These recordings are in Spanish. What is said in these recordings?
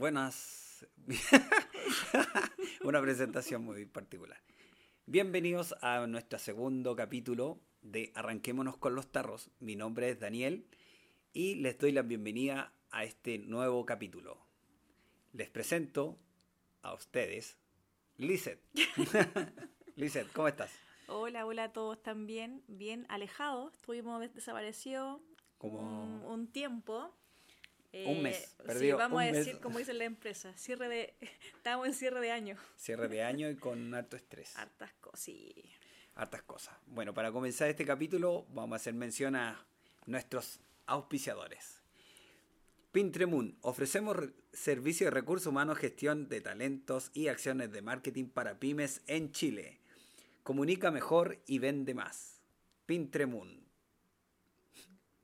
buenas. Una presentación muy particular. Bienvenidos a nuestro segundo capítulo de Arranquémonos con los tarros. Mi nombre es Daniel y les doy la bienvenida a este nuevo capítulo. Les presento a ustedes Lizeth. Lizeth, ¿cómo estás? Hola, hola a todos también. Bien alejados. Estuvimos desaparecidos Como un, un tiempo. Un mes, sí, perdido vamos un a decir, mes. como dice la empresa, cierre de, estamos en cierre de año. cierre de año y con harto estrés. Hartas cosas. sí. hartas cosas. Bueno, para comenzar este capítulo vamos a hacer mención a nuestros auspiciadores. Pintremoon, ofrecemos re- servicio de recursos humanos, gestión de talentos y acciones de marketing para pymes en Chile. Comunica mejor y vende más. Pintremoon.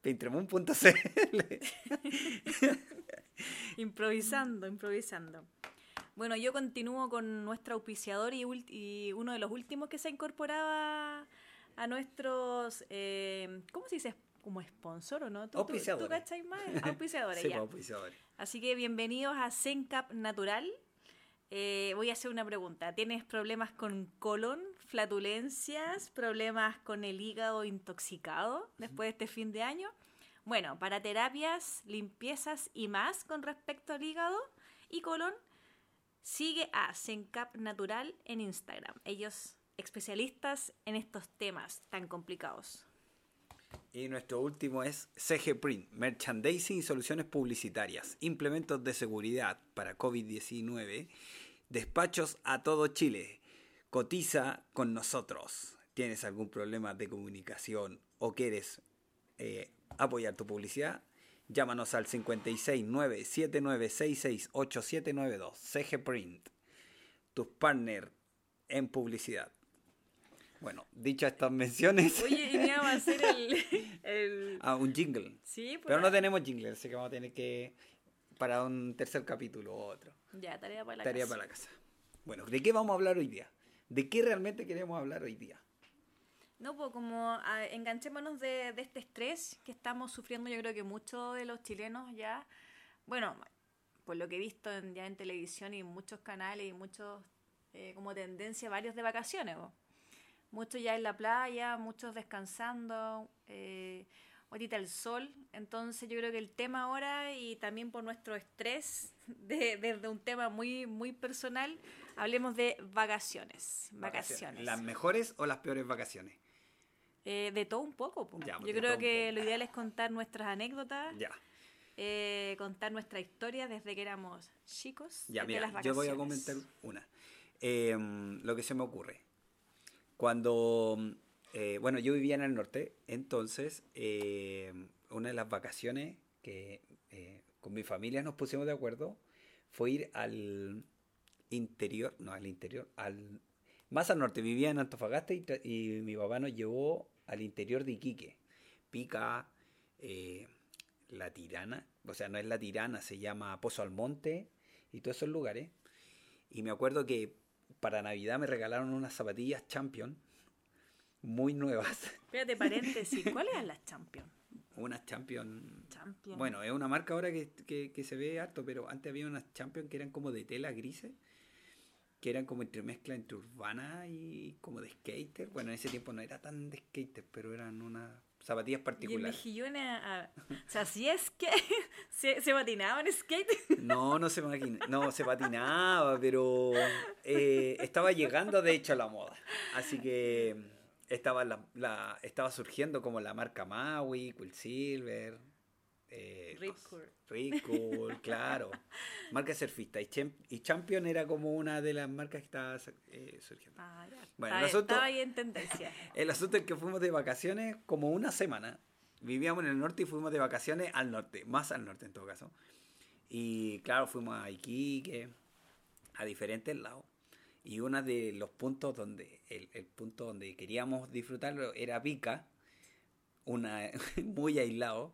Improvisando, improvisando. Bueno, yo continúo con nuestro auspiciador y, y uno de los últimos que se incorporaba a nuestros, eh, ¿cómo se dice? Como sponsor o no? ¿Tú, tú, Auspiciadores. tú cachai más? Auspiciadores, Sí, ya. pues, auspiciadores. Así que bienvenidos a Zencap Natural. Eh, voy a hacer una pregunta. ¿Tienes problemas con colon, flatulencias, problemas con el hígado intoxicado después de este fin de año? Bueno, para terapias, limpiezas y más con respecto al hígado y colon, sigue a Zencap Natural en Instagram. Ellos especialistas en estos temas tan complicados. Y nuestro último es CG Print, Merchandising y Soluciones Publicitarias, implementos de seguridad para COVID-19, despachos a todo Chile. Cotiza con nosotros. ¿Tienes algún problema de comunicación o quieres eh, apoyar tu publicidad? Llámanos al 56979668792. CG Print, tus partners en publicidad. Bueno, dichas estas menciones. Oye, y me vamos a hacer el... el- Ah, un jingle. Sí, pues, Pero no tenemos jingle, así que vamos a tener que. Para un tercer capítulo o otro. Ya, tarea para la Tarea casa. para la casa. Bueno, ¿de qué vamos a hablar hoy día? ¿De qué realmente queremos hablar hoy día? No, pues como enganchémonos de, este estrés que estamos sufriendo, yo creo que muchos de los chilenos ya, bueno, por lo que he visto en, ya en televisión y en muchos canales y muchos, eh, como tendencia, varios de vacaciones, muchos ya en la playa, muchos descansando, eh, ahorita el sol, entonces yo creo que el tema ahora y también por nuestro estrés, de- desde un tema muy, muy personal, hablemos de vacaciones, vacaciones. ¿Las mejores o las peores vacaciones? Eh, de todo un poco. Ya, pues, Yo creo que lo ideal es contar nuestras anécdotas, Ya, eh, contar nuestra historia desde que éramos chicos. ya, mira, las yo voy a comentar una. Eh, lo que se me ocurre. Cuando. Eh, bueno, yo vivía en el norte, entonces, eh, una de las vacaciones que eh, con mi familia nos pusimos de acuerdo fue ir al interior, no al interior, al más al norte. Vivía en Antofagasta y, y mi papá nos llevó al interior de Iquique. Pica, eh, La Tirana, o sea, no es La Tirana, se llama Pozo Almonte y todos esos lugares. Y me acuerdo que para Navidad me regalaron unas zapatillas Champion muy nuevas. Espérate, paréntesis. ¿Cuáles eran las Champions? Unas Champion. Champion. Bueno, es una marca ahora que, que- que se ve harto, pero antes había unas Champion que eran como de tela grises, que eran como entre mezcla entre urbana y como de skater. Bueno, en ese tiempo no era tan de skater, pero eran unas zapatillas Y en particulares. ah, o sea, si es que se, se patinaba en skate. No, no se, maquina- no, se patinaba, pero eh, estaba llegando de hecho a la moda. Así que estaba, la, la- estaba surgiendo como la marca Maui, Quicksilver, eh, Rip claro. Marca surfista. Y, Champion era como una de las marcas que estaba eh, surgiendo. Ah, ya. Bueno, nosotros- estaba ahí en tendencia. El asunto es que fuimos de vacaciones como una semana. Vivíamos en el norte y fuimos de vacaciones al norte, más al norte en todo caso. Y claro, fuimos a Iquique, a diferentes lados. Y uno de los puntos donde, el, el punto donde queríamos disfrutarlo era Pica, una, muy aislado,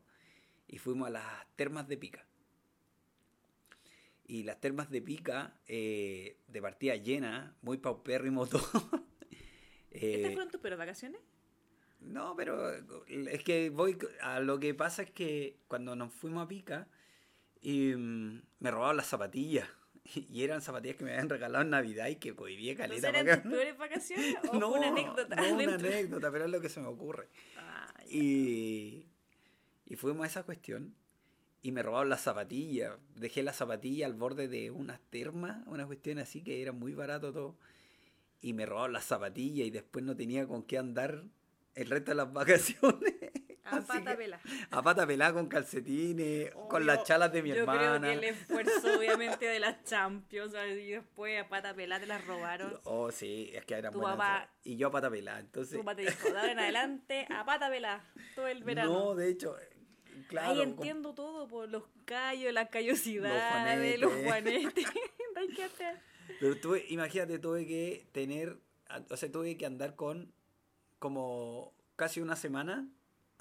y fuimos a las termas de Pica. Y las termas de Pica, eh, de partida llena, muy paupérrimo todo. Eh, ¿Estas fueron tus peores vacaciones? no, pero es que voy a lo que pasa es que cuando nos fuimos a Pica Y mm, me robaban las zapatillas. Y eran zapatillas que me habían regalado en Navidad y que cohibí caleta. ¿No eran tus peores vacaciones o no, una anécdota? No, una anécdota, pero es lo que se me ocurre. Ah. Y, y fuimos a esa cuestión y me robaron las zapatillas. Dejé las zapatillas al borde de unas termas, una cuestión así que era muy barato todo. Y me robaron las zapatillas y después no tenía con qué andar el resto de las vacaciones. A pata que- pela. A pata pelada con calcetines, con Obvio, las chalas de mi yo hermana. creo que el esfuerzo, obviamente, de las Champions, y después a pata pelada te las robaron. Oh, sí, es que eran Tu buenas. papá- Y yo a pata pelada, entonces... Tu papá te dijo, en adelante, a pata pelada, todo el verano. No, de hecho, claro. Ahí con- entiendo todo, por los callos, las callosidades, Los los juanetes. Que hacer. Pero tuve, imagínate, tuve que tener, o sea, tuve que andar con como casi una semana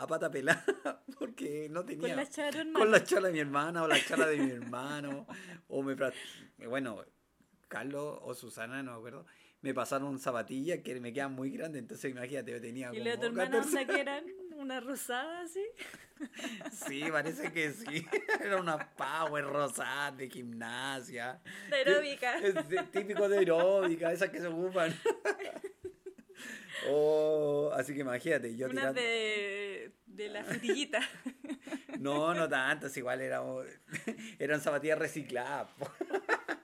a pata pelada porque no tenía. Con la chala de tu con hermano. la chala de mi hermana o la chala de mi hermano. o me. Bueno, Carlos o Susana, no me acuerdo. Me pasaron zapatillas que me quedan muy grandes, entonces imagínate, yo tenía Y como la de tu hermana, 14 onda que eran una rosada así. Sí, parece que sí. Era una power rosada de gimnasia. De aeróbica. Es típico de aeróbica, esas que se ocupan. Oh, así que imagínate, yo tirando... de, de la frutillita. No, no tantas, igual éramos... eran zapatillas recicladas. po.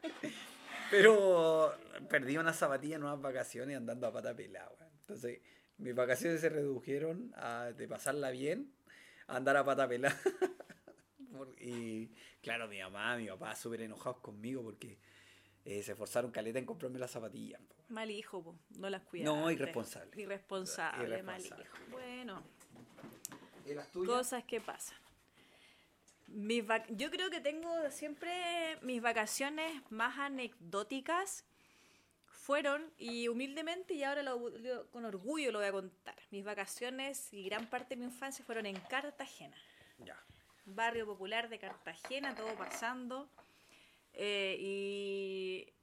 Pero perdí unas zapatillas en unas vacaciones andando a pata pelada. Entonces, mis vacaciones se redujeron a de pasarla bien a andar a pata pelada. Y claro, mi mamá, mi papá súper enojados conmigo porque eh, se esforzaron caleta en comprarme las zapatillas. po. Mal hijo, po. no las cuidaste. No, irresponsable. Irresponsable, mal Irresponsable. hijo. Bueno, ¿Y las tuyas? cosas que pasan. Mis Yo creo que tengo siempre mis vacaciones más anecdóticas fueron, y humildemente, y ahora lo- lo- con orgullo lo voy a contar, mis vacaciones y gran parte de mi infancia fueron en Cartagena. Ya. barrio popular de Cartagena, todo pasando. Eh, y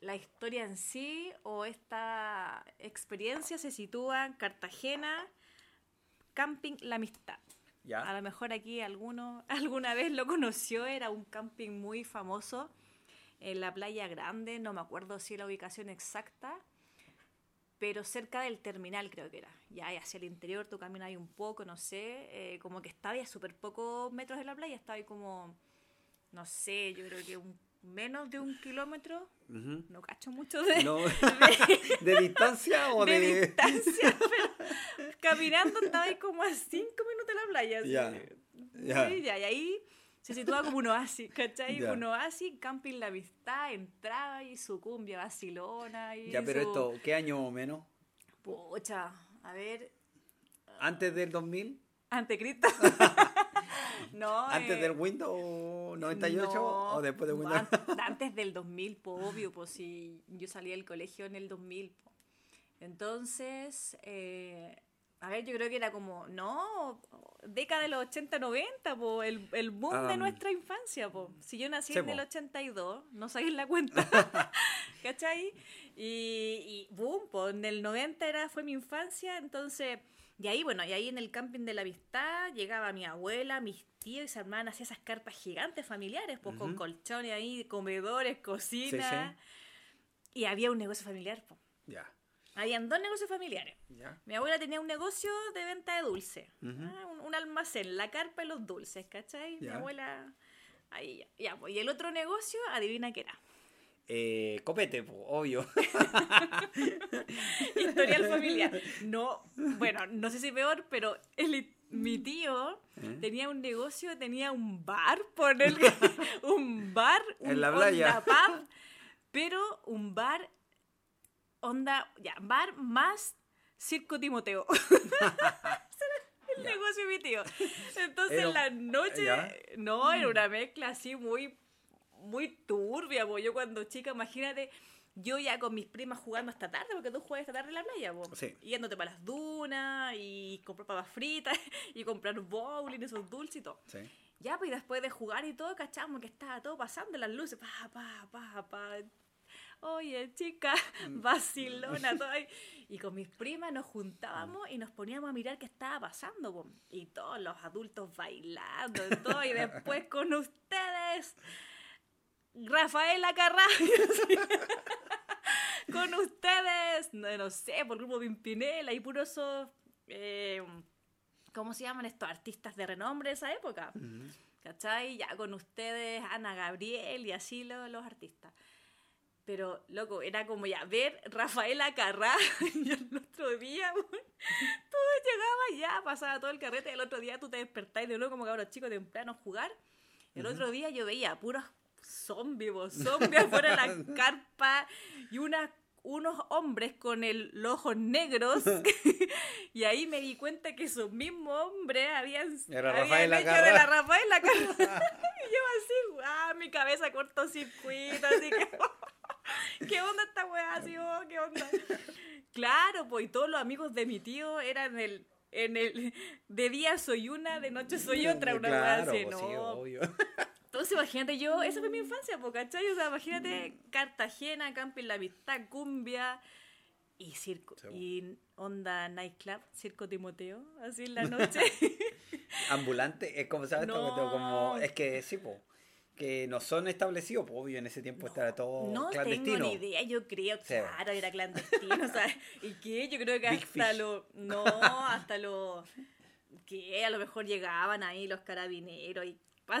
la historia en sí o esta experiencia se sitúa en Cartagena, Camping La Amistad. A Ya. lo mejor aquí alguno alguna vez lo conoció, era un camping muy famoso en la Playa Grande, no me acuerdo si la ubicación exacta, pero cerca del terminal creo que era. Ya hacia el interior tú caminas ahí un poco, no sé, eh, como que estaba ahí a súper pocos metros de la playa, estaba ahí como, no sé, yo creo que un, menos de un kilómetro, no cacho mucho de, No. de- ¿De distancia o de de...? distancia, pero caminando estaba ahí como a cinco minutos de la playa. Ya. Sí, ya, y ahí se sitúa como un oasis, ¿cachai? Un oasis, camping La Amistad, entraba y su cumbia vacilona. Y Ya, pero su- esto, ¿qué año o menos? Pucha, a ver, ¿Antes del 2000? ante Cristo. No, ¿Antes eh, del Windows 98 no, o después de Windows? an- Antes del 2000, po, obvio, pues si yo salí del colegio en el 2000. po. Entonces, eh, a ver, yo creo que era como, no, década de los 80, 90, po, el, el boom de Ah, nuestra infancia. Po. Si yo nací en el po. 82, no sabéis la cuenta, ¿cachai? Y, y boom, po, en el 90 era, fue mi infancia, entonces... Y ahí, bueno, y ahí en el camping de la Amistad llegaba mi abuela, mis tíos y se armaban así esas carpas gigantes familiares, pues con colchones ahí, comedores, cocina. Y había un negocio familiar, pues. Ya, Habían dos negocios familiares. ya. Mi abuela tenía un negocio de venta de dulce. Ujú. Ah, un, un almacén, la carpa y los dulces, ¿cachai? Mi abuela. Ahí ya. ya pues. Y el otro negocio, adivina qué era. Eh, copete, po, obvio. Historial familiar. No, bueno, no sé si peor, pero el- mi tío ¿Eh? tenía un negocio, tenía un bar, por el, un bar, un En la playa. pub, pero un bar, onda, ya, bar más Circo Timoteo. Ese era el Ya. negocio de mi tío. Entonces en la noche, ya. no, era una mezcla así muy, muy turbia, po. Yo cuando chica, imagínate, yo ya con mis primas jugando hasta tarde, porque tú juegas esta tarde en la playa, po. Sí. Yéndote para las dunas y comprar papas fritas y comprar bowling, esos dulces y todo. Sí. Ya, pues y después de jugar y todo, cachamos que estaba todo pasando, las luces, pa, pa, pa, pa. Oye, chica, Mm. vacilona, todo ahí. Y con mis primas nos juntábamos y nos poníamos a mirar qué estaba pasando, po. Y todos los adultos bailando y todo. Y después con ustedes, Rafaela Carrá. con ustedes, no, no, sé, por el grupo Pimpinela y puros esos, eh, ¿cómo se llaman estos artistas de renombre de esa época? ¿Cachai? Ya con ustedes, Ana Gabriel y así los, los artistas. Pero, loco, era como ya ver Rafaela Carrá y el otro día, todo llegaba ya, pasaba todo el carrete, el otro día tú te despertáis de nuevo como cabros chicos temprano a jugar. El otro día yo veía puros zombies, zombies afuera de la carpa y unas unos hombres con el, los ojos negros y ahí me di cuenta que esos mismos hombres habían, Era habían hecho de la Rafaela Carrá. y yo así, ah, mi cabeza cortocircuito, así que ¿qué onda esta weá? Así, oh, ¿qué onda? Claro, pues y todos los amigos de mi tío eran el en el de día soy una, de noche soy otra, una weá Claro, así, pues no. sí, obvio. Entonces, imagínate yo, esa fue mi infancia, po, ¿cachai? O sea, imagínate Cartagena, Camping La Amistad, Cumbia y circo. Sí. Y onda nightclub, Circo Timoteo, así en la noche. Ambulante, es como, ¿sabes? No. Como, es que sí, po, que no son establecidos, pues obvio, en ese tiempo estaba todo no clandestino. tengo ni idea, yo creo, Sí. claro, era clandestino, o sea, ¿y qué? Yo creo que Big hasta fish. lo, no, hasta lo, que a lo mejor llegaban ahí los carabineros y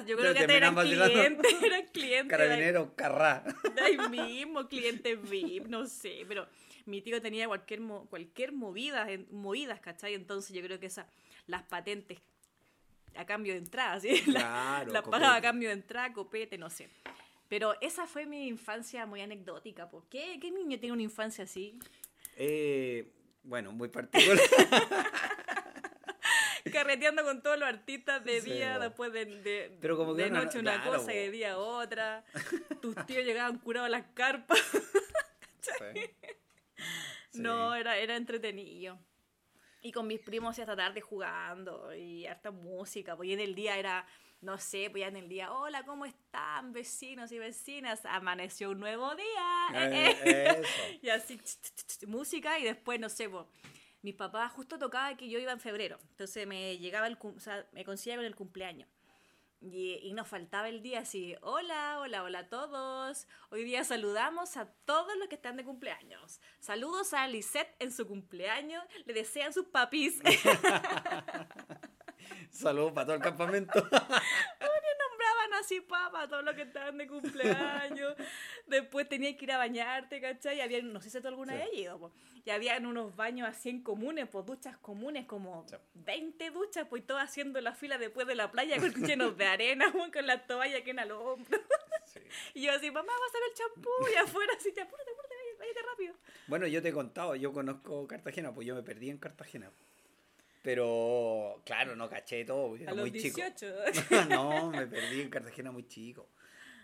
yo creo Pero que hasta eran clientes, eran ahí. Carabinero, carrá. de ahí mismo, clientes VIP, no sé, pero mi tío tenía cualquier cualquier movida, movidas, ¿cachai? Entonces yo creo que esas, las patentes a cambio de entrada, ¿sí? La- Claro, las copete. pagaba a cambio de entrada, copete, no sé. Pero esa fue mi infancia muy anecdótica, ¿por qué? ¿Qué niño tiene una infancia así? Eh, bueno, muy particular. Carreteando con todos los artistas de Sí, día, bo. después de, de, Pero como que de noche una claro, cosa bo. y de día otra. Tus tíos llegaban curados a las carpas. Sí. Sí. No, era, era entretenido. Y con mis primos hasta tarde jugando y harta música. Pues y en el día era, no sé, pues ya en el día, hola, ¿cómo están vecinos y vecinas? Amaneció un nuevo día. eh, Eh, eh". eso. Y así, ch, ch, ch, ch, música y después, no sé, pues, mi papá justo tocaba que yo iba en febrero. Entonces me llegaba el, o sea, me coincidía con el cumpleaños. Y, y nos faltaba el día así, hola, hola, hola a todos. Hoy día saludamos a todos los que están de cumpleaños. Saludos a Lisette en su cumpleaños. Le desean sus papis. Saludos para todo el campamento. así papa todos los que estaban de cumpleaños. Después tenías que ir a bañarte, ¿cachai? Y había, no sé si tú alguna vez has ido, po. y habían unos baños así en comunes, pues duchas comunes, como Sí. 20 duchas, pues todas haciendo la fila después de la playa con llenos de arena, po, con la toalla que en al hombro. Y yo así, mamá, vas a ver el champú, y afuera así, ya, apúrate, apúrate, váyate rápido. Bueno, yo te he contado, yo conozco Cartagena, pues yo me perdí en Cartagena. Pero, claro, no caché todo, era A los muy chico. 18. no, me perdí en Cartagena muy chico.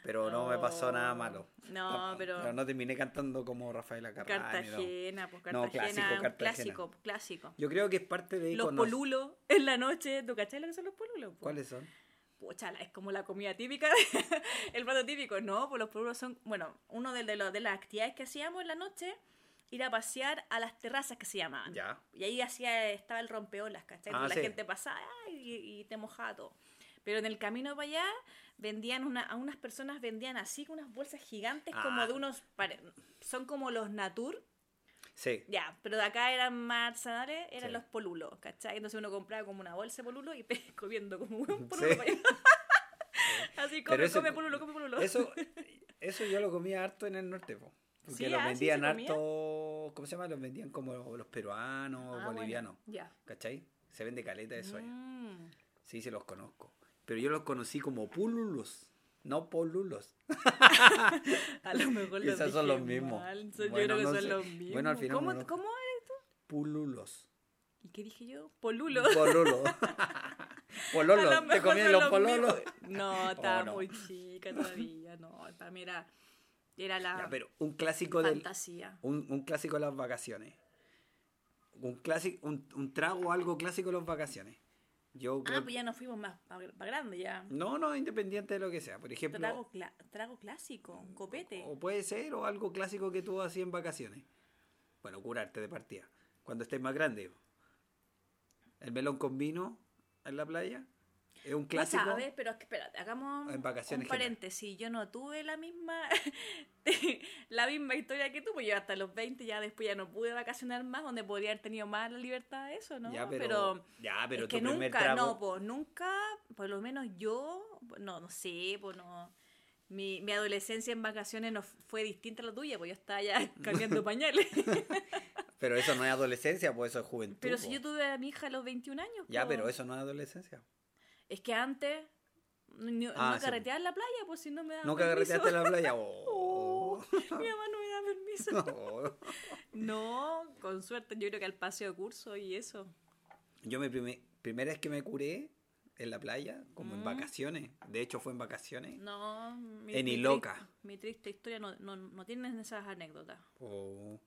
Pero no me pasó nada malo. No, pero- no terminé cantando como Rafaela Carrá. ni no. Cartagena, pues No, Cartagena, clásico, un Cartagena. clásico, clásico. Yo creo que es parte de Los polulos en la noche, ¿tú cachai lo que son los polulos? po? ¿Cuáles son? Pucha, es como la comida típica, el plato típico, no, pues los polulos son, bueno, uno de, de, los- de las actividades que hacíamos en la noche, ir a pasear a las terrazas que se llamaban. Ya. Y ahí hacía, estaba el rompeolas, ¿cachai? Ah, la sí. gente pasaba y, y te mojaba todo. Pero en el camino para allá, vendían una, a unas personas vendían así unas bolsas gigantes como Ah. de unos, son como los Natur, Sí. ya, pero de acá eran más artesanales, eran Sí. los polulos, ¿cachai? Entonces uno compraba como una bolsa de polulo y comiendo como un Sí. polulo para allá. Así, come, ese- come polulo, come polulo. Eso, eso yo lo comía harto en el norte, po. Porque Sí, los ah, sí, vendían se comía. harto, ¿cómo se llama? Los vendían como los peruanos, Ah, bueno, bolivianos. Ya. ¿Cachai? Se vende caleta de soya. Mm. Sí, sí los conozco. Pero yo los conocí como pululos, no polulos. A lo mejor los son los mismos. mal, Bueno, yo creo que no son sé. los mismos. Bueno, al final ¿Cómo, ¿Cómo eres tú? Pululos. ¿Y qué dije yo? Polulo. Pololo. Pololo. lo ¿Te comían los los pololos? No, estaba Oh, no. muy chica todavía. No, para mí era, la Ya, pero un clásico del, fantasía. un, un clásico de las vacaciones. Un clásico, un, un trago algo clásico de las vacaciones. Yo creo Ah, pues ya nos fuimos más, más grande ya. No, no, independiente de lo que sea. Por ejemplo, Trago, trago clásico, un copete. o puede ser o algo clásico que tú hacías en vacaciones. Bueno, curarte de partida. Cuando estés más grande. El melón con vino en la playa. Es un No clásico. sabes, pero espérate, hagamos En vacaciones un paréntesis. Yo no tuve la misma la misma historia que tú, pues yo hasta los 20 ya después ya no pude vacacionar más, donde podría haber tenido más la libertad de eso, ¿no? Ya, pero, ya, pero es tu que primer nunca, trago. no, pues nunca, por lo menos yo, pues, no, no sé, pues no. Mi, mi adolescencia en vacaciones no fue distinta a la tuya, pues yo estaba ya cambiando pañales. Pero eso no es adolescencia, pues eso es juventud. pero si po. yo tuve a mi hija a los 21 años. Ya, pues. pero eso no es adolescencia. Es que antes no, Ah, no sí. carreteaba en la playa, pues si no me ¿Nunca permiso. carreteaste en la playa? Oh. Mi mamá no me da permiso. Oh. No, con suerte, yo creo que al paseo de curso y eso. Yo mi primer, primera vez que me curé en la playa, como en Mm. vacaciones. De hecho fue en vacaciones. No, mi, En mi Iloca. triste- mi triste historia no, no, no tiene esas anécdotas. Oh.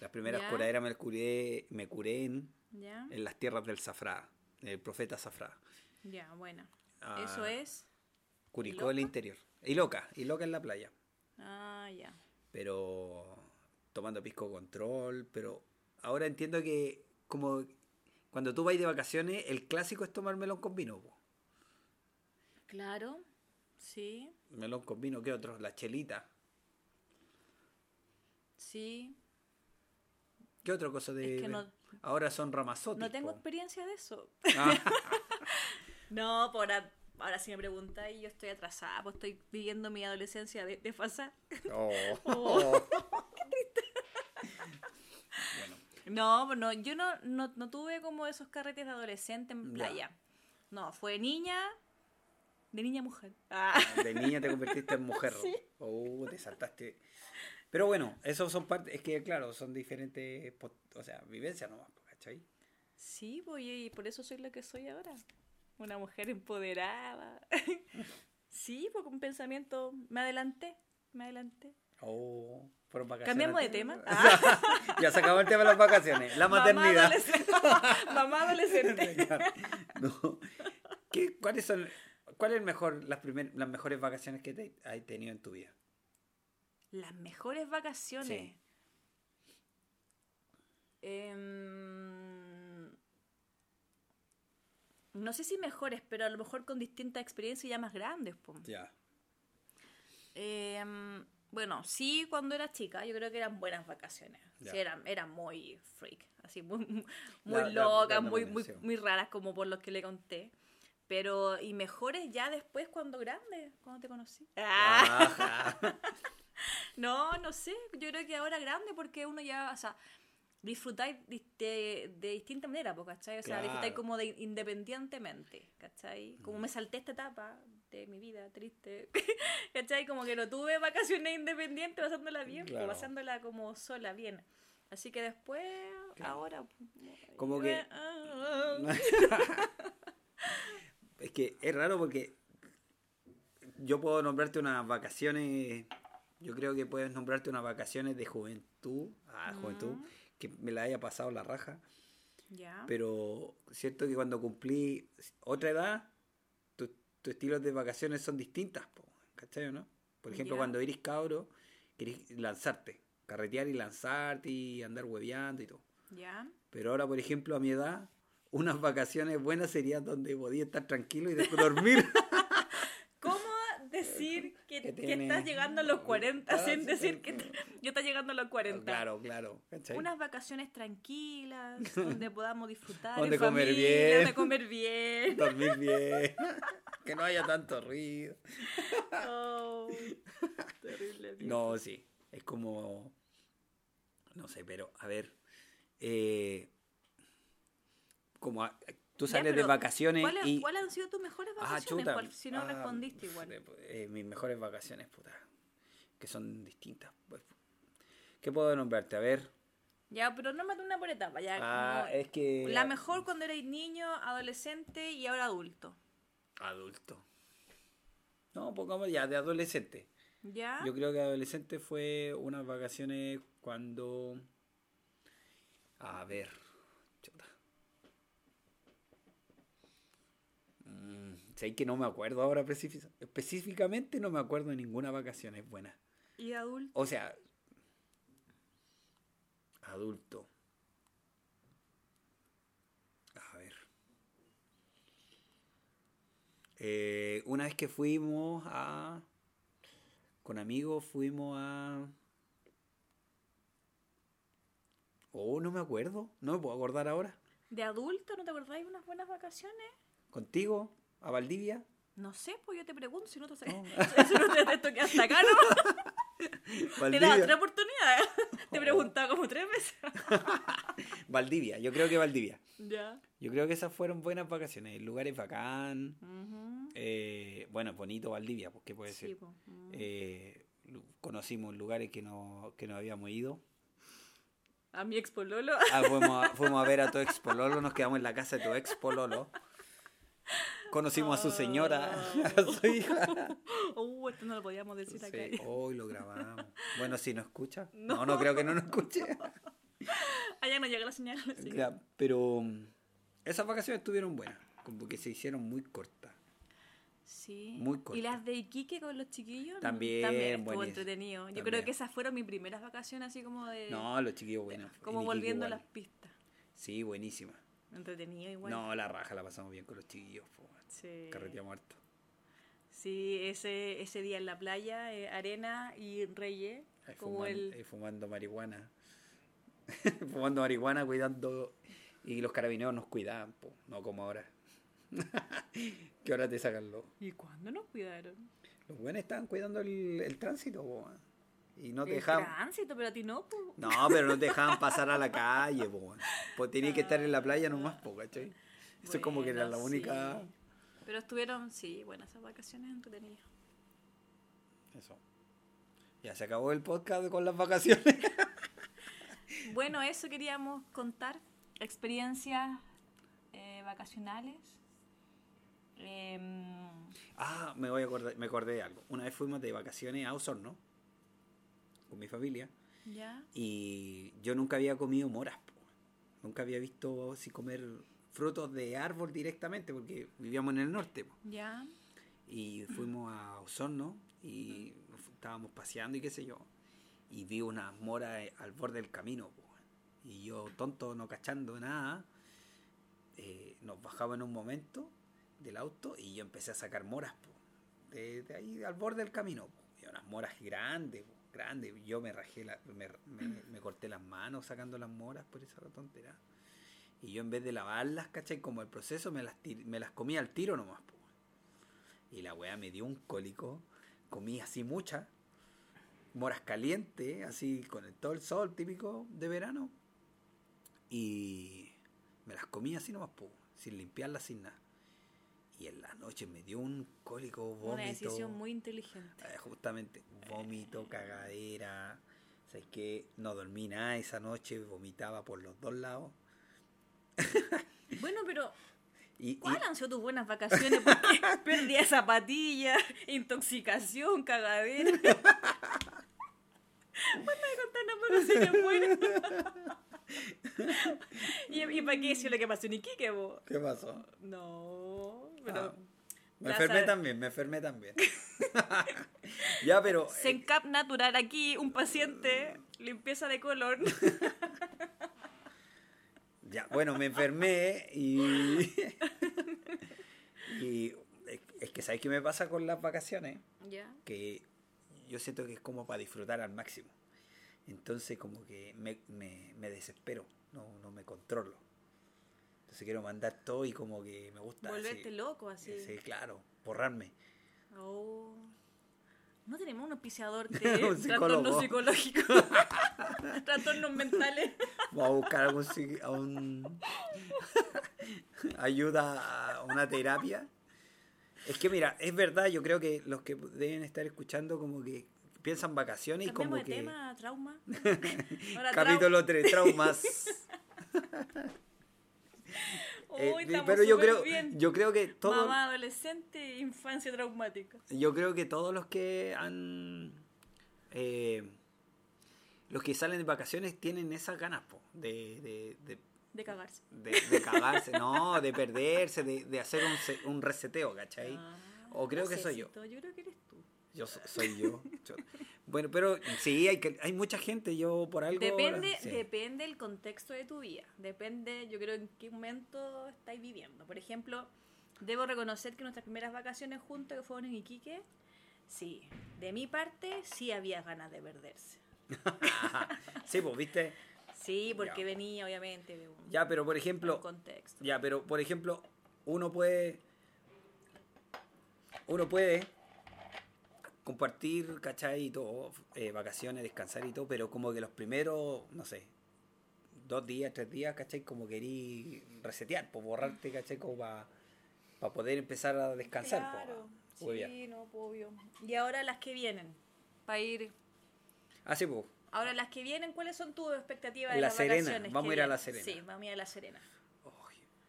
Las primeras curaderas me curé, me curé en, en las tierras del Zafrá, el profeta Zafrá. Ya, bueno. Ah, Eso es. Curicó ¿Iloca? el interior. Y loca, y loca en la playa. Ah, ya. Pero tomando pisco control. Pero ahora entiendo que como cuando tú vas de vacaciones, el clásico es tomar melón con vino. po. Claro, sí, Melón con vino, ¿qué otro? La chelita. sí. ¿Qué otra cosa de...? Es que de- no- Ahora son ramazotes. No tengo po. experiencia de eso. Ah, No, por ahora, ahora si me preguntáis, yo estoy atrasada, pues estoy viviendo mi adolescencia de, de fasa. oh. Oh. Bueno, No, pues no, yo no, no, no tuve como esos carretes de adolescente en Ya. playa. No, fue niña, de niña a mujer. Ah. de niña te convertiste en mujer. Oh, te saltaste. Pero bueno, esos son partes, es que claro, son diferentes, o sea, vivencias nomás, ¿cachai? Sí, pues y por eso soy lo que soy ahora. Una mujer empoderada. sí, pues con pensamiento, me adelanté, me adelanté. Oh, fueron vacaciones. ¿Cambiamos de tema? Ah. ya se acabó el tema de las vacaciones, la maternidad. Mamá adolescente. Mamá adolescente. No. ¿Qué, ¿Cuáles son, cuál es el mejor, las, primer, las mejores vacaciones que te has tenido en tu vida? Las mejores vacaciones. Sí. Em, no sé si mejores, pero a lo mejor con distintas experiencias ya más grandes. Ya. Em, bueno, sí, cuando era chica, yo creo que eran buenas vacaciones. Sí, eran, eran muy freak, así, muy, muy La- locas, la muy, muy, muy raras, como por los que le conté. Pero, y mejores ya después, cuando grande, cuando te conocí. Ajá. No, no sé. Yo creo que ahora grande porque uno ya, o sea, disfrutáis de, de, distinta manera, ¿cachai? O sea, Claro. disfrutáis como de independientemente, ¿cachai? Como me salté esta etapa de mi vida triste, ¿cachai? Como que no tuve vacaciones independientes pasándola bien, Claro. pasándola como sola, bien. Así que después, Claro. ahora... Como que- Ah, es que es raro porque yo puedo nombrarte unas vacaciones, yo creo que puedes nombrarte unas vacaciones de juventud, ah, juventud, Mm. Que me la haya pasado la raja, pero cierto que cuando cumplí otra edad, tus tus estilos de vacaciones son distintas, po, ¿cachai o no? Por ejemplo, cuando eres cabro, querés lanzarte, carretear y lanzarte y andar hueveando y todo. Ya. Pero ahora, por ejemplo, a mi edad, unas vacaciones buenas serían donde podía estar tranquilo y después dormir. ¿Cómo decir que, estás llegando a los 40 Ah, sin decir que yo estás llegando a los 40? claro, claro. ¿cachai? Unas vacaciones tranquilas, donde podamos disfrutar. Donde comer familia, bien. Donde comer bien. Dormir bien. que no haya tanto ruido. Oh, terrible. No, sí. Es como. No sé, pero a ver. eh, como a- tú sales de vacaciones ¿cuáles, y. ¿Cuáles han sido tus mejores Ah, vacaciones? chuta. ¿Cuál- si no Ah, respondiste igual. eh, eh, mis mejores vacaciones, puta. Que son distintas. pues. ¿Qué puedo nombrarte? A ver. Ya, pero no mate una por etapa. Ya, Ah, es que. La mejor cuando erais niño, adolescente y ahora adulto. Adulto. No, pongamos ya, de adolescente. ¿Ya? Yo creo que adolescente fue unas vacaciones cuando. A ver. chuta. Sé que no me acuerdo ahora específic- específicamente, no me acuerdo de ninguna vacaciones buena. ¿Y adulto? O sea, adulto. A ver. Eh, una vez que fuimos a. Con amigos fuimos a. Oh, no me acuerdo. No me puedo acordar ahora. ¿De adulto no te acordáis de unas buenas vacaciones? ¿Contigo? ¿A Valdivia? No sé, pues yo te pregunto si no te No. Eso no te, hasta acá, ¿no? Te daba otra oportunidad. Te Oh. preguntaba como tres veces. Valdivia, yo creo que Valdivia. ya. Yo creo que esas fueron buenas vacaciones. Lugares bacán. Ujú. Eh, bueno, bonito Valdivia, pues, ¿qué puede Sí, ser? po. Mm. Eh, conocimos lugares que no, que no habíamos ido. A mi ex pololo. Ah, fuimos, a, fuimos a ver a tu ex Pololo, nos quedamos en la casa de tu ex Pololo. Conocimos a su señora, a su hija. Uh, esto no lo podíamos decir acá. Sí, hoy lo grabamos. Bueno, si no escucha. No. No, no creo que no nos escuche. Allá no llega la señal. pero mm, esas vacaciones estuvieron buenas, como que se hicieron muy cortas. Sí. Muy ¿Y corta. las de Iquique con los chiquillos? También, También estuvo buenísimo. entretenido. Yo También. creo que esas fueron mis primeras vacaciones, así como de. No, los chiquillos buenos. como volviendo a las pistas. Sí, buenísima. Entretenido igual. No, la raja la pasamos bien con los chiquillos. po. Sí. Carreteamos harto. Sí, ese, ese día en la playa, eh, arena y reyes. Ahí Como fuman- el. ahí fumando marihuana. fumando marihuana, cuidando. Y los carabineros nos cuidaban, po, no como ahora. que ahora te sacan los. ¿Y cuándo nos cuidaron? Los buenos estaban cuidando el, el tránsito, po. Y no te el dejaban. tránsito, pero a ti no. No, pero no te dejaban pasar a la calle, po. Pues tenías que estar en la playa nomás, po, ¿cachai? Eso es como que era la única. sí. Pero estuvieron, sí, buenas esas vacaciones entretenidas. Eso. Ya se acabó el podcast con las vacaciones. Bueno, eso queríamos contar. Experiencias eh, vacacionales. Em, Ah, me voy a acordar, me acordé de algo. Una vez fuimos de vacaciones a Osorno con mi familia ya. y yo nunca había comido moras. po. Nunca había visto así comer frutos de árbol directamente porque vivíamos en el norte. Ya. Y fuimos a Osorno y estábamos paseando y qué sé yo. Y vi unas moras eh, al borde del camino. po. Y yo, tonto, no cachando nada, eh, nos bajaba en un momento del auto y yo empecé a sacar moras po, de, de ahí al borde del camino. po. Y unas moras grandes, grandes. Yo me rajé, la- me, me- me corté las manos sacando las moras por esa tontera. Y yo en vez de lavarlas, ¿cachai? Como el proceso, me las, me las comía al tiro nomás. po. Y la weá me dio un cólico. Comí así muchas. Moras calientes, así con el, todo el sol típico de verano. Y me las comí así nomás, po, sin limpiarlas, sin nada. Y en la noche me dio un cólico, vómito. Una decisión muy inteligente. Eh, justamente, vómito, cagadera. ¿Sabes qué? No dormí nada esa noche, vomitaba por los dos lados. Bueno, pero Y, y- ¿cuáles han sido tus buenas vacaciones? Porque perdí de zapatilla, intoxicación, cagadera. Bueno, de contar vacaciones buenas. ¿Y, ¿Y para qué decir lo que pasó en Iquique, vos? ¿Qué pasó? No, pero... Ah, me enfermé también, me enfermé también. ya, pero... eh, Sencap natural aquí, un paciente, limpieza de colon. Ya, bueno, me enfermé y. y es- que, ¿sabes qué me pasa con las vacaciones? Ya. Que yo siento que es como para disfrutar al máximo. Entonces, como que me, me, me desespero, no, no me controlo. Entonces, quiero mandar todo y como que me gusta. Volverte así, loco así. Sí, claro, borrarme. Oh. No tenemos un auspiciador Un de psicólogo. trastornos psicológicos. trastornos mentales. Voy a buscar algún, a un ayuda a una terapia. Es que mira, es verdad, yo creo que los que deben estar escuchando como que piensan vacaciones y como de que tema, trauma. Ahora, capítulo 3 traumas. Eh, pero yo creo bien. yo creo que todo Mamá adolescente, infancia traumática. yo creo que todos los que han eh, los que salen de vacaciones tienen esas ganas po, de, de, de De cagarse. de, cagarse, no, de perderse, de, de hacer un, un reseteo, ¿cachai? Ah, O creo no que sé soy yo. Yo creo que eres. Yo so- soy yo. Yo- Bueno, pero sí, hay, que, hay mucha gente, yo por algo... Depende, sí. depende el contexto de tu vida. Depende, yo creo, en qué momento estáis viviendo. Por ejemplo, Debo reconocer que nuestras primeras vacaciones juntos, que fueron en Iquique, sí, de mi parte sí había ganas de perderse. sí, pues, ¿viste? Sí, porque Ya. venía obviamente de un, Ya, pero por un ejemplo, contexto. ya, pero por ejemplo, uno puede uno puede compartir, ¿cachai? Y todo, eh, vacaciones, descansar y todo, pero como que los primeros, no sé, dos días, tres días, ¿cachai? Como querí resetear, pues borrarte, ¿cachai? Como para poder empezar a descansar. po, Claro, huevear. sí, no, obvio. Y ahora las que vienen, para ir... Ah, sí, pues. Ahora las que vienen, ¿cuáles son tus expectativas de La las Serena, vacaciones? vamos a ir a La? Serena. Sí, vamos a ir a La Serena.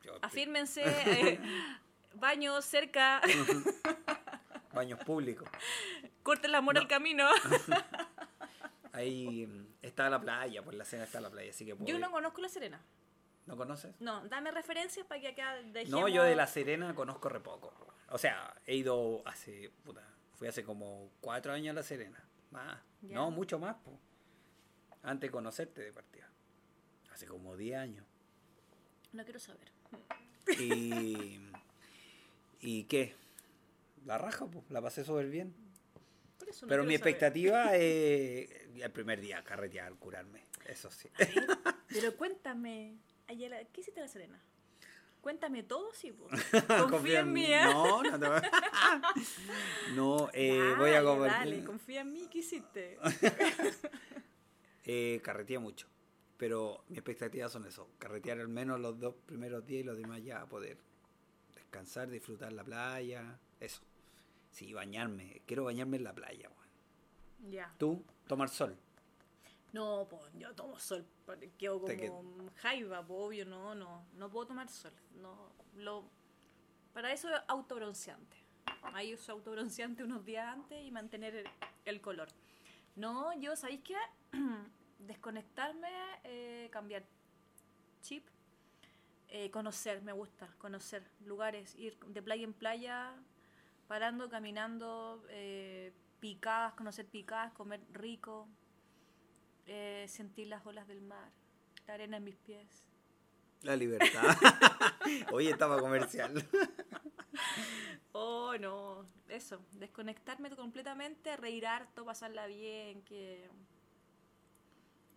Yo- Afírmense, eh, baños cerca, baños públicos. corten la mora No. al camino. Ahí está la playa, pues la cena está la playa, así que puedo Yo ir. no conozco La Serena. ¿No conoces? No, dame referencias para que acá dejemos... No, yo de La Serena conozco re poco. O sea, he ido hace, puta, fui hace como cuatro años a La Serena. Más. Ya. No, mucho más, po. Antes de conocerte de partida. Hace como 10 años. No quiero saber. Y... ¿Y qué? La raja, pues, la pasé súper bien. Por eso no Pero mi saber. expectativa es el primer día, carretear, curarme. Eso sí. Pero cuéntame, Ayala, ¿qué hiciste en La Serena? Cuéntame todo, sí. Confía Confía en mí, ¿eh? No, no te voy No, eh, voy a comer. Dale, confía en mí, ¿qué hiciste? Eh, carreteé mucho. Pero mis expectativas son eso. Carretear al menos los dos primeros días y los demás ya poder descansar, disfrutar la playa. Eso. Sí, bañarme. Quiero bañarme en la playa. weón. Ya. Tú, tomar sol. No, pues yo tomo sol, quedo como jaiba, po, obvio, no, no, no puedo tomar sol. No, lo, para eso es autobronceante. Ahí uso autobronceante unos días antes y mantener el, el color. No, yo, ¿sabéis qué? Desconectarme, eh, cambiar chip, eh, conocer, me gusta, conocer lugares, ir de playa en playa, parando, caminando, eh, picadas, conocer picadas, comer rico, eh, sentir las olas del mar, la arena en mis pies. La libertad. Oye, estaba comercial. Oh, no, eso, desconectarme completamente, reír harto, pasarla bien, que...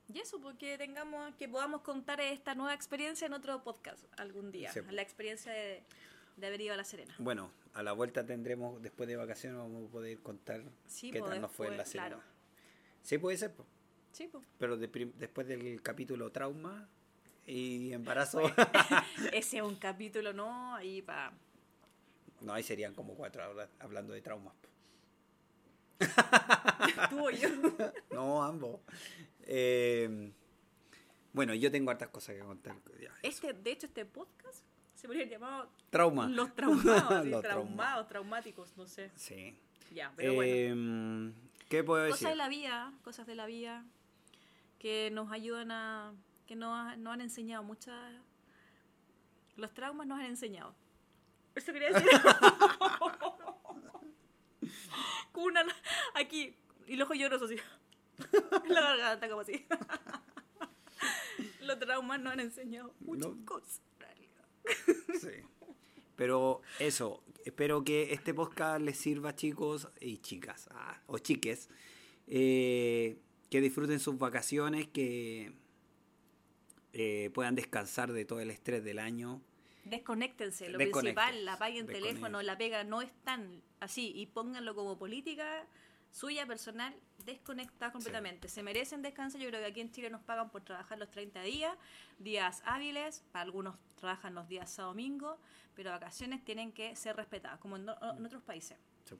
Y eso, porque tengamos, que podamos contar esta nueva experiencia en otro podcast algún día, Sí, po. la experiencia de, de haber ido a La Serena. Bueno, a la vuelta tendremos, después de vacaciones, vamos a poder contar Sí, qué po, tal nos fue en la Serena. claro. Sí, puede ser, po. Sí, pues. pero de después del capítulo trauma y embarazo, Ese es un capítulo, ¿no? Ahí para... no, ahí serían como cuatro horas hablando de traumas. po. Tú o yo. No, ambos. Eh, bueno, yo tengo hartas cosas que contar. Ya, Este, de hecho, este podcast se podría llamado Trauma. Los traumados, sí, Los traumados, traumáticos, no sé. Sí. Ya, pero bueno. Eh, ¿Qué puedo decir? Cosas de la vida, cosas de la vida que nos ayudan a. que nos, nos han enseñado muchas. Los traumas nos han enseñado. Eso quería decir. Una. aquí, y el ojo lloroso así. la garganta, como así. Los traumas nos han enseñado muchas No. cosas. Sí. Pero eso, espero que este podcast les sirva chicos y chicas, ah, o chiques, eh, que disfruten sus vacaciones, que eh, puedan descansar de todo el estrés del año. Desconéctense, lo Desconecten. principal, apaguen teléfono, la pega no es tan así y pónganlo como política suya personal, desconectada completamente. Se merecen descanso, yo creo que aquí en Chile nos pagan por trabajar los 30 días, días hábiles, para algunos trabajan los días sábado domingo, pero vacaciones tienen que ser respetadas, como en, o- en otros países. Sí.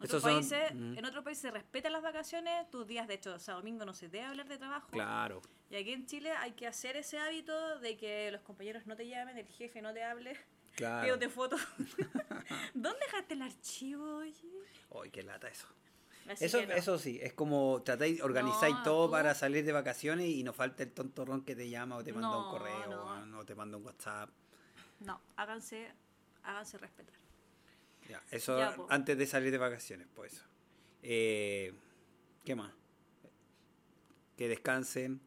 En otros, son- países, mm, en otros países se respetan las vacaciones, tus días, de hecho, sábado domingo no se debe hablar de trabajo. Claro. Y aquí en Chile hay que hacer ese hábito de que los compañeros no te llamen, el jefe no te hable, Claro. pídote fotos. ¿Dónde dejaste el archivo, oye? Qué lata eso. Así Eso, no. eso sí, es como tratáis, organizáis No, todo tú- para salir de vacaciones y no falta el tontorrón que te llama o te manda un correo o te manda un WhatsApp. No, háganse, háganse respetar. Ya, eso Ya, antes de salir de vacaciones, pues eso. Eh, ¿Qué más? Que descansen.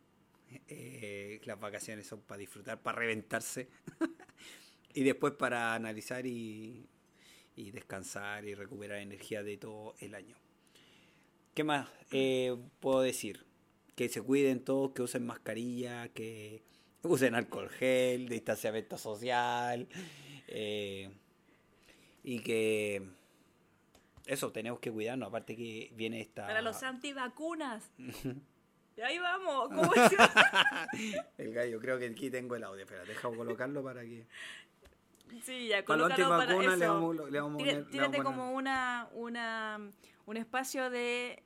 eh, las vacaciones son para disfrutar, para reventarse. y después para analizar y, y descansar y recuperar energía de todo el año. ¿Qué más eh, puedo decir? Que se cuiden todos, que usen mascarilla, que usen alcohol gel, distanciamiento social. eh, y que eso, tenemos que cuidarnos. Aparte que viene esta... Para los antivacunas. y ahí vamos. ¿Cómo? El gallo, creo que aquí tengo el audio. Espera, deja colocarlo para que... Sí, ya, Para para antivacunas le eso. vamos, le vamos Tira- poner- le Tírate vamos como una, una, un espacio de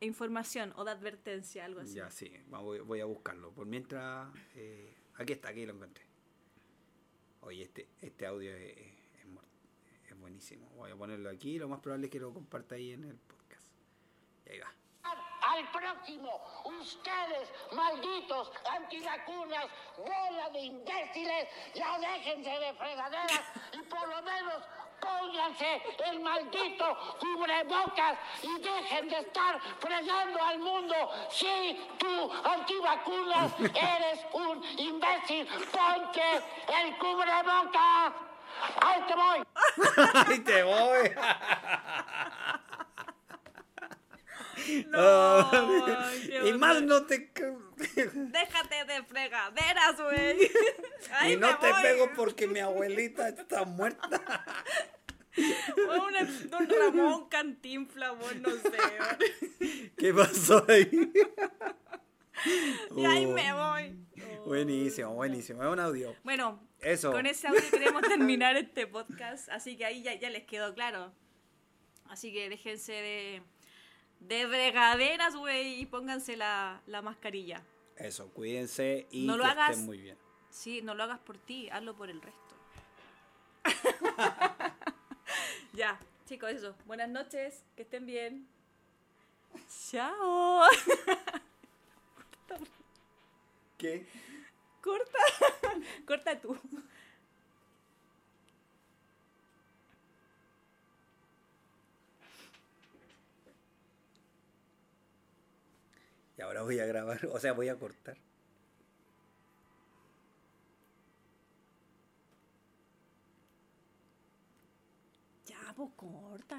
información o de advertencia, algo así. Ya, sí, voy, voy a buscarlo. Por mientras, eh, aquí está, aquí lo encontré. Oye, este, este audio es, es buenísimo. Voy a ponerlo aquí, lo más probable es que lo comparta ahí en el podcast. Y ahí va. Al próximo. Ustedes, malditos antivacunas, bola de imbéciles, ya déjense de fregaderas y por lo menos pónganse el maldito cubrebocas y dejen de estar fregando al mundo. Si tú, antivacunas, eres un imbécil, ponte el cubrebocas. ¡Ahí te voy! ¡Ahí te voy! No, y más no te... Déjate de fregaderas, güey. Y no te voy. pego porque mi abuelita está muerta. Fue una- Don Ramón Cantinfla, vos no sé. ¿Qué pasó ahí? Y ahí Oh, me voy. Buenísimo, buenísimo. Es un audio. Bueno, Eso. con ese audio queremos terminar este podcast, así que ahí ya, ya les quedó claro. Así que déjense de, de fregaderas, güey, y pónganse la, la mascarilla. Eso, cuídense y No lo que hagas. estén muy bien. Sí, no lo hagas por ti, hazlo por el resto. ya, chicos, eso. Buenas noches, que estén bien. Chao. ¿Qué? Corta. Corta tú. Y ahora voy a grabar, o sea, voy a cortar. Ya, pues corta.